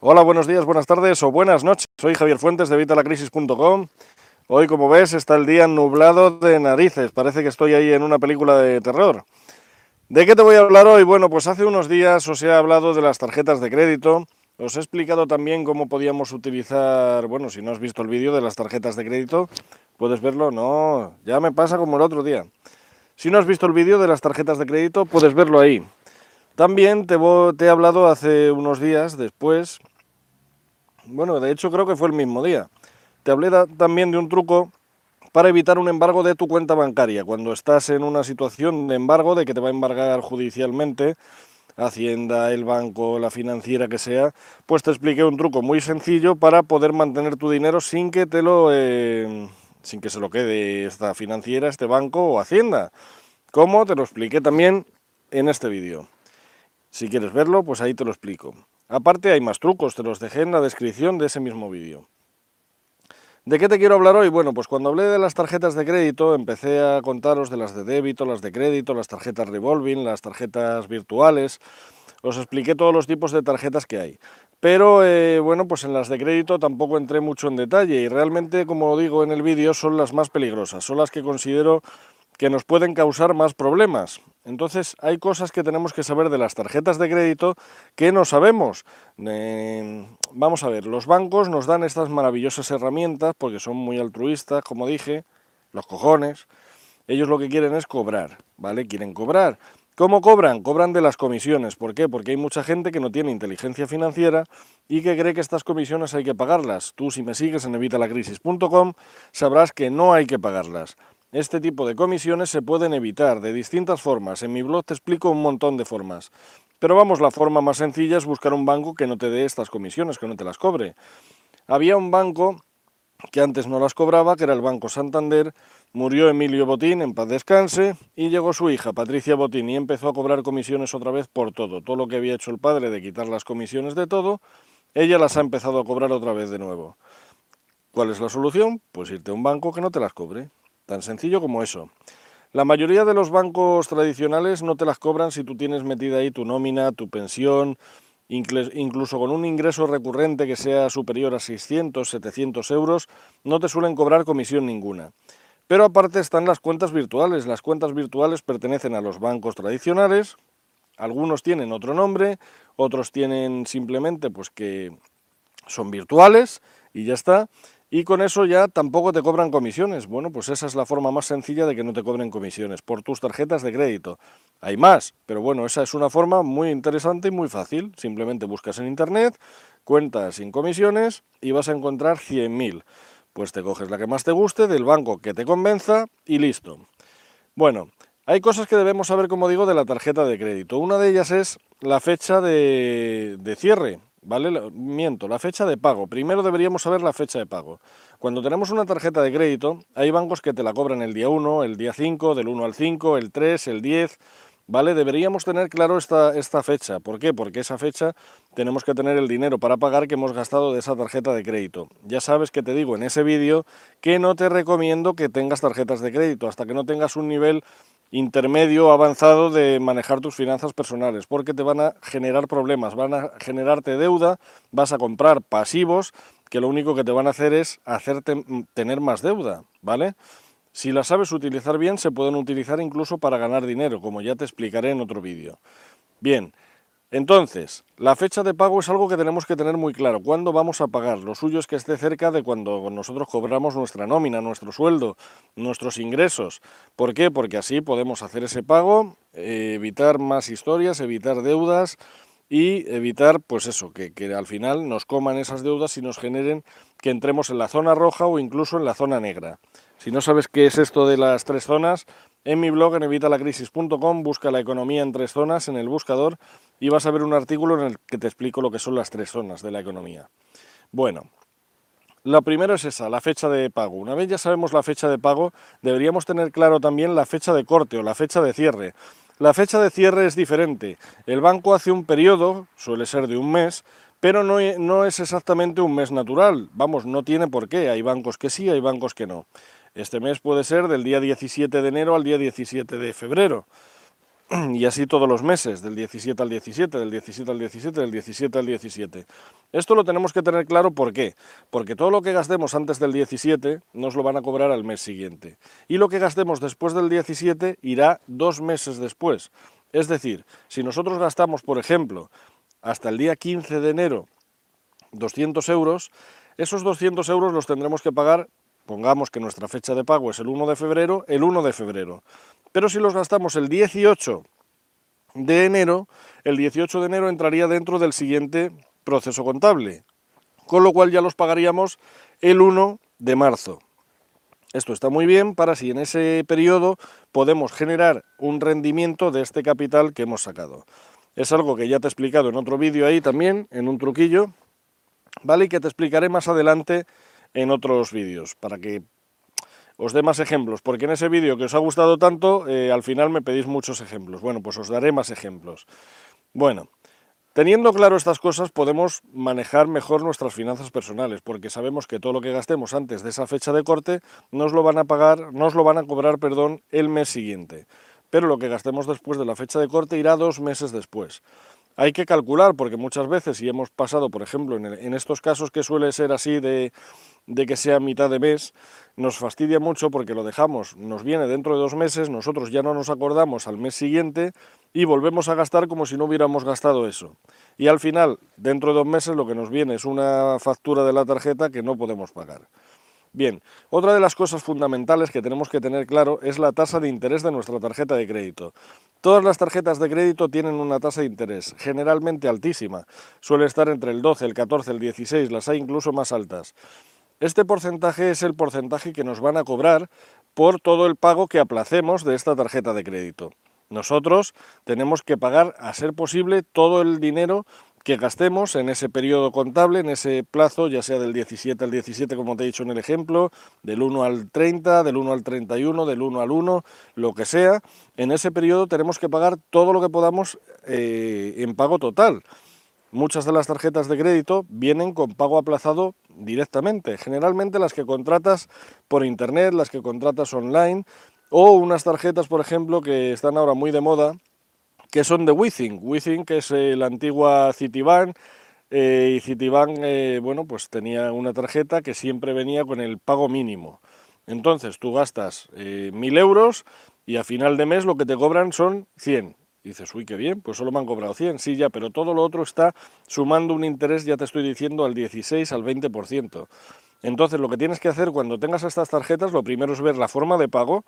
Hola, buenos días, buenas tardes o buenas noches. Soy Javier Fuentes de Vitalacrisis.com. Hoy, como ves, está el día nublado de narices. Parece que estoy ahí en una película de terror. ¿De qué te voy a hablar hoy? Bueno, pues hace unos días os he hablado de las tarjetas de crédito. Os he explicado también cómo podíamos utilizar, bueno, si no has visto el vídeo de las tarjetas de crédito, puedes verlo. No, ya me pasa como el otro día. Si no has visto el vídeo de las tarjetas de crédito, puedes verlo ahí. También te, he hablado hace unos días después, bueno, de hecho creo que fue el mismo día, te hablé también de un truco para evitar un embargo de tu cuenta bancaria. Cuando estás en una situación de embargo, de que te va a embargar judicialmente, Hacienda, el banco, la financiera que sea, pues te expliqué un truco muy sencillo para poder mantener tu dinero sin que te lo, eh, sin que se lo quede esta financiera, este banco o Hacienda. Como te lo expliqué también en este vídeo. Si quieres verlo, pues ahí te lo explico. Aparte hay más trucos, te los dejé en la descripción de ese mismo vídeo. ¿De qué te quiero hablar hoy? Bueno, pues cuando hablé de las tarjetas de crédito, empecé a contaros de las de débito, las de crédito, las tarjetas revolving, las tarjetas virtuales. Os expliqué todos los tipos de tarjetas que hay. Pero eh, bueno, pues en las de crédito tampoco entré mucho en detalle y realmente, como digo en el vídeo, son las más peligrosas, son las que considero que nos pueden causar más problemas. Entonces hay cosas que tenemos que saber de las tarjetas de crédito que no sabemos. vamos a ver, los bancos nos dan estas maravillosas herramientas porque son muy altruistas, como dije, los cojones. Ellos lo que quieren es cobrar, ¿vale? Quieren cobrar. ¿Cómo cobran? Cobran de las comisiones. ¿Por qué? Porque hay mucha gente que no tiene inteligencia financiera y que cree que estas comisiones hay que pagarlas. Tú si me sigues en evitalacrisis.com sabrás que no hay que pagarlas. Este tipo de comisiones se pueden evitar de distintas formas. En mi blog te explico un montón de formas. Pero vamos, la forma más sencilla es buscar un banco que no te dé estas comisiones, que no te las cobre. Había un banco que antes no las cobraba, que era el Banco Santander, murió Emilio Botín, en paz descanse, y llegó su hija, Patricia Botín, y empezó a cobrar comisiones otra vez por todo. Todo lo que había hecho el padre de quitar las comisiones de todo, ella las ha empezado a cobrar otra vez de nuevo. ¿Cuál es la solución? Pues irte a un banco que no te las cobre. Tan sencillo como eso. La mayoría de los bancos tradicionales no te las cobran si tú tienes metida ahí tu nómina, tu pensión, incluso con un ingreso recurrente que sea superior a 600, 700 euros, no te suelen cobrar comisión ninguna. Pero aparte están las cuentas virtuales. Las cuentas virtuales pertenecen a los bancos tradicionales. Algunos tienen otro nombre, otros tienen simplemente pues que son virtuales y ya está y con eso ya tampoco te cobran comisiones. Bueno, pues esa es la forma más sencilla de que no te cobren comisiones por tus tarjetas de crédito. Hay más, pero bueno, esa es una forma muy interesante y muy fácil. Simplemente buscas en internet, cuentas sin comisiones y vas a encontrar 100.000. Pues te coges la que más te guste, del banco que te convenza y listo. Bueno, hay cosas que debemos saber, como digo, de la tarjeta de crédito. Una de ellas es la fecha de, de cierre. ¿Vale? Miento, la fecha de pago. Primero deberíamos saber la fecha de pago. Cuando tenemos una tarjeta de crédito, hay bancos que te la cobran el día 1, el día 5, del 1 al 5, el 3, el 10, ¿vale? Deberíamos tener claro esta, esta fecha. ¿Por qué? Porque esa fecha tenemos que tener el dinero para pagar que hemos gastado de esa tarjeta de crédito. Ya sabes que te digo en ese vídeo que no te recomiendo que tengas tarjetas de crédito hasta que no tengas un nivel intermedio avanzado de manejar tus finanzas personales, porque te van a generar problemas, van a generarte deuda, vas a comprar pasivos que lo único que te van a hacer es hacerte tener más deuda, ¿vale? Si las sabes utilizar bien, se pueden utilizar incluso para ganar dinero, como ya te explicaré en otro vídeo. Bien, entonces, la fecha de pago es algo que tenemos que tener muy claro. ¿Cuándo vamos a pagar? Lo suyo es que esté cerca de cuando nosotros cobramos nuestra nómina, nuestro sueldo, nuestros ingresos. ¿Por qué? Porque así podemos hacer ese pago, evitar más historias, evitar deudas y evitar, pues eso, que, que al final nos coman esas deudas y nos generen que entremos en la zona roja o incluso en la zona negra. Si no sabes qué es esto de las tres zonas, en mi blog en evitalacrisis.com busca la economía en tres zonas en el buscador y vas a ver un artículo en el que te explico lo que son las tres zonas de la economía. Bueno, la primera es esa, la fecha de pago. Una vez ya sabemos la fecha de pago, deberíamos tener claro también la fecha de corte o la fecha de cierre. La fecha de cierre es diferente. El banco hace un periodo, suele ser de un mes, pero no, no es exactamente un mes natural. Vamos, no tiene por qué. Hay bancos que sí, hay bancos que no. Este mes puede ser del día 17 de enero al día 17 de febrero. y así todos los meses, del 17 al 17, del 17 al 17, del 17 al 17. Esto lo tenemos que tener claro, ¿por qué? Porque todo lo que gastemos antes del 17 nos lo van a cobrar al mes siguiente. Y lo que gastemos después del 17 irá dos meses después. Es decir, si nosotros gastamos, por ejemplo, hasta el día 15 de enero 200 euros, esos 200 euros los tendremos que pagar, pongamos que nuestra fecha de pago es el 1 de febrero, el 1 de febrero. Pero si los gastamos el 18 de enero, el 18 de enero entraría dentro del siguiente proceso contable, con lo cual ya los pagaríamos el 1 de marzo. Esto está muy bien para si en ese periodo podemos generar un rendimiento de este capital que hemos sacado. Es algo que ya te he explicado en otro vídeo ahí también, en un truquillo, ¿vale? Y que te explicaré más adelante en otros vídeos, para que os dé más ejemplos, porque en ese vídeo que os ha gustado tanto, eh, al final me pedís muchos ejemplos. Bueno, pues os daré más ejemplos. Bueno, teniendo claro estas cosas podemos manejar mejor nuestras finanzas personales, porque sabemos que todo lo que gastemos antes de esa fecha de corte nos lo van a pagar, nos lo van a cobrar, perdón, el mes siguiente. Pero lo que gastemos después de la fecha de corte irá dos meses después. Hay que calcular, porque muchas veces, si hemos pasado, por ejemplo, en, estos casos que suele ser así de, de que sea mitad de mes, nos fastidia mucho porque lo dejamos, nos viene dentro de dos meses, nosotros ya no nos acordamos al mes siguiente y volvemos a gastar como si no hubiéramos gastado eso. Y al final, dentro de dos meses, lo que nos viene es una factura de la tarjeta que no podemos pagar. Bien, otra de las cosas fundamentales que tenemos que tener claro es la tasa de interés de nuestra tarjeta de crédito. Todas las tarjetas de crédito tienen una tasa de interés, generalmente altísima. Suele estar entre el 12, el 14, el 16, las hay incluso más altas. Este porcentaje es el porcentaje que nos van a cobrar por todo el pago que aplacemos de esta tarjeta de crédito. Nosotros tenemos que pagar, a ser posible, todo el dinero que gastemos en ese periodo contable, en ese plazo, ya sea del 17 al 17, como te he dicho en el ejemplo, del 1 al 30, del 1 al 31, del 1 al 1, lo que sea, en ese periodo tenemos que pagar todo lo que podamos eh, en pago total. Muchas de las tarjetas de crédito vienen con pago aplazado directamente, generalmente las que contratas por internet, las que contratas online, o unas tarjetas, por ejemplo, que están ahora muy de moda, que son de Withing. Withing, que es eh, la antigua Citibank, eh, y Citibank, eh, bueno, pues tenía una tarjeta que siempre venía con el pago mínimo. Entonces tú gastas mil euros y a final de mes lo que te cobran son 100. dices, uy, qué bien, pues solo me han cobrado 100, sí, ya, pero todo lo otro está sumando un interés, ya te estoy diciendo, al 16, al 20%. Entonces lo que tienes que hacer cuando tengas estas tarjetas, lo primero es ver la forma de pago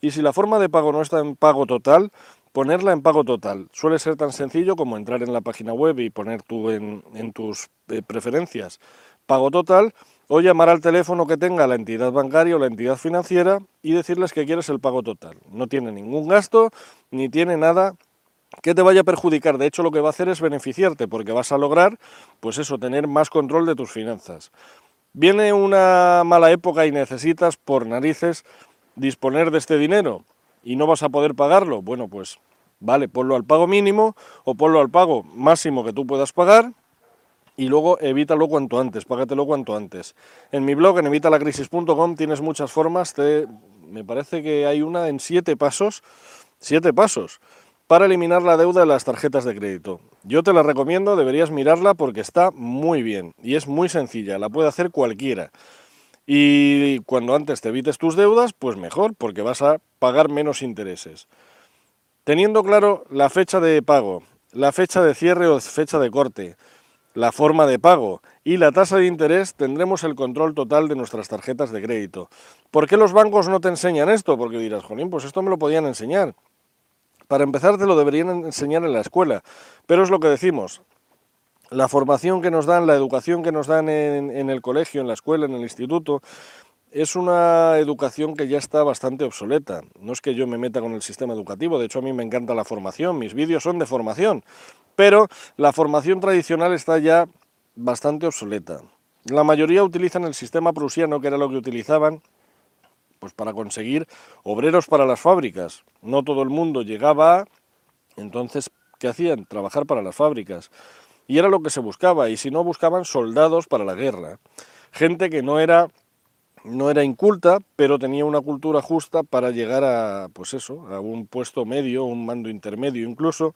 y si la forma de pago no está en pago total, Ponerla en pago total suele ser tan sencillo como entrar en la página web y poner tú en, tus eh, preferencias pago total o llamar al teléfono que tenga la entidad bancaria o la entidad financiera y decirles que quieres el pago total. No tiene ningún gasto ni tiene nada que te vaya a perjudicar. De hecho, lo que va a hacer es beneficiarte porque vas a lograr, pues eso, tener más control de tus finanzas. Viene una mala época y necesitas por narices disponer de este dinero y no vas a poder pagarlo, bueno, pues vale, ponlo al pago mínimo o ponlo al pago máximo que tú puedas pagar y luego evítalo cuanto antes, págatelo cuanto antes. En mi blog, en evitalacrisis.com, tienes muchas formas, me parece que hay una en siete pasos, siete pasos, para eliminar la deuda de las tarjetas de crédito. Yo te la recomiendo, deberías mirarla porque está muy bien y es muy sencilla, la puede hacer cualquiera. Y cuando antes te evites tus deudas, pues mejor, porque vas a pagar menos intereses. Teniendo claro la fecha de pago, la fecha de cierre o fecha de corte, la forma de pago y la tasa de interés, tendremos el control total de nuestras tarjetas de crédito. ¿Por qué los bancos no te enseñan esto? Porque dirás, Jolín, pues esto me lo podían enseñar. Para empezar, te lo deberían enseñar en la escuela. Pero es lo que decimos, la formación que nos dan, la educación que nos dan en, el colegio, en la escuela, en el instituto, es una educación que ya está bastante obsoleta. No es que yo me meta con el sistema educativo, de hecho a mí me encanta la formación, mis vídeos son de formación, pero la formación tradicional está ya bastante obsoleta. La mayoría utilizan el sistema prusiano, que era lo que utilizaban pues para conseguir obreros para las fábricas. No todo el mundo llegaba, entonces, ¿qué hacían? Trabajar para las fábricas y era lo que se buscaba, y si no buscaban soldados para la guerra, gente que no era no era inculta, pero tenía una cultura justa para llegar a, pues eso, a un puesto medio, un mando intermedio incluso,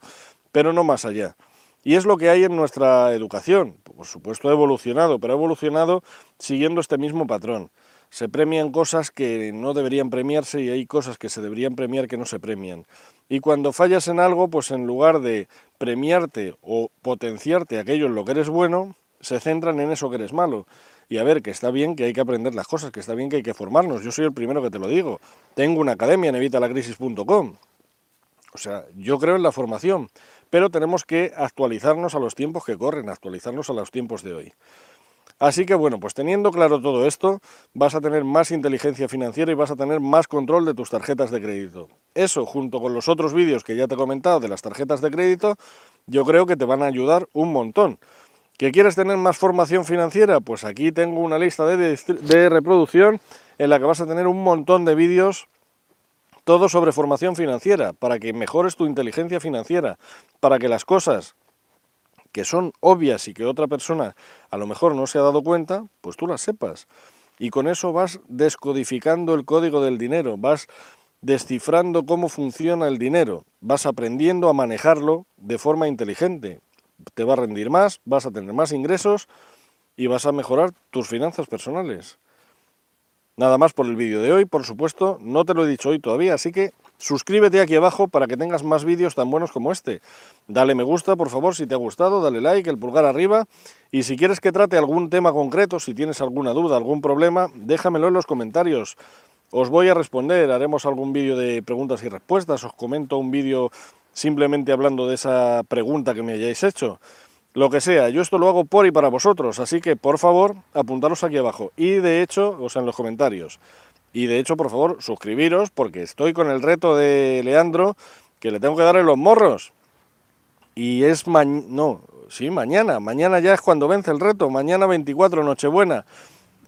pero no más allá. Y es lo que hay en nuestra educación. Por supuesto ha evolucionado, pero ha evolucionado siguiendo este mismo patrón. Se premian cosas que no deberían premiarse y hay cosas que se deberían premiar que no se premian. Y cuando fallas en algo, pues en lugar de premiarte o potenciarte aquello en lo que eres bueno, se centran en eso que eres malo. Y a ver, que está bien que hay que aprender las cosas, que está bien que hay que formarnos. Yo soy el primero que te lo digo. Tengo una academia en evitalacrisis.com. O sea, yo creo en la formación, pero tenemos que actualizarnos a los tiempos que corren, actualizarnos a los tiempos de hoy. Así que bueno, pues teniendo claro todo esto, vas a tener más inteligencia financiera y vas a tener más control de tus tarjetas de crédito. Eso, junto con los otros vídeos que ya te he comentado de las tarjetas de crédito, yo creo que te van a ayudar un montón. ¿Que quieres tener más formación financiera? Pues aquí tengo una lista de, de reproducción en la que vas a tener un montón de vídeos todo sobre formación financiera, para que mejores tu inteligencia financiera, para que las cosas que son obvias y que otra persona a lo mejor no se ha dado cuenta, pues tú las sepas. Y con eso vas descodificando el código del dinero, vas descifrando cómo funciona el dinero, vas aprendiendo a manejarlo de forma inteligente. Te va a rendir más, vas a tener más ingresos y vas a mejorar tus finanzas personales. Nada más por el vídeo de hoy, por supuesto, no te lo he dicho hoy todavía, así que suscríbete aquí abajo para que tengas más vídeos tan buenos como este. Dale me gusta, por favor, si te ha gustado, dale like, el pulgar arriba, y si quieres que trate algún tema concreto, si tienes alguna duda, algún problema, déjamelo en los comentarios. Os voy a responder, haremos algún vídeo de preguntas y respuestas, os comento un vídeo simplemente hablando de esa pregunta que me hayáis hecho lo que sea. Yo esto lo hago por y para vosotros, así que por favor apuntaros aquí abajo y de hecho, o sea, en los comentarios. Y de hecho, por favor, suscribiros porque estoy con el reto de Leandro que le tengo que dar en los morros. Y es mañana, no, sí, mañana, mañana ya es cuando vence el reto, mañana 24, Nochebuena.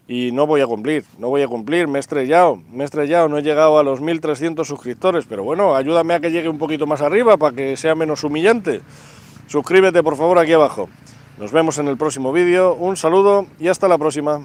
Y no voy a cumplir, no voy a cumplir, me he estrellado, me he estrellado, no he llegado a los 1300 suscriptores, pero bueno, ayúdame a que llegue un poquito más arriba para que sea menos humillante. Suscríbete por favor aquí abajo. Nos vemos en el próximo vídeo, un saludo y hasta la próxima.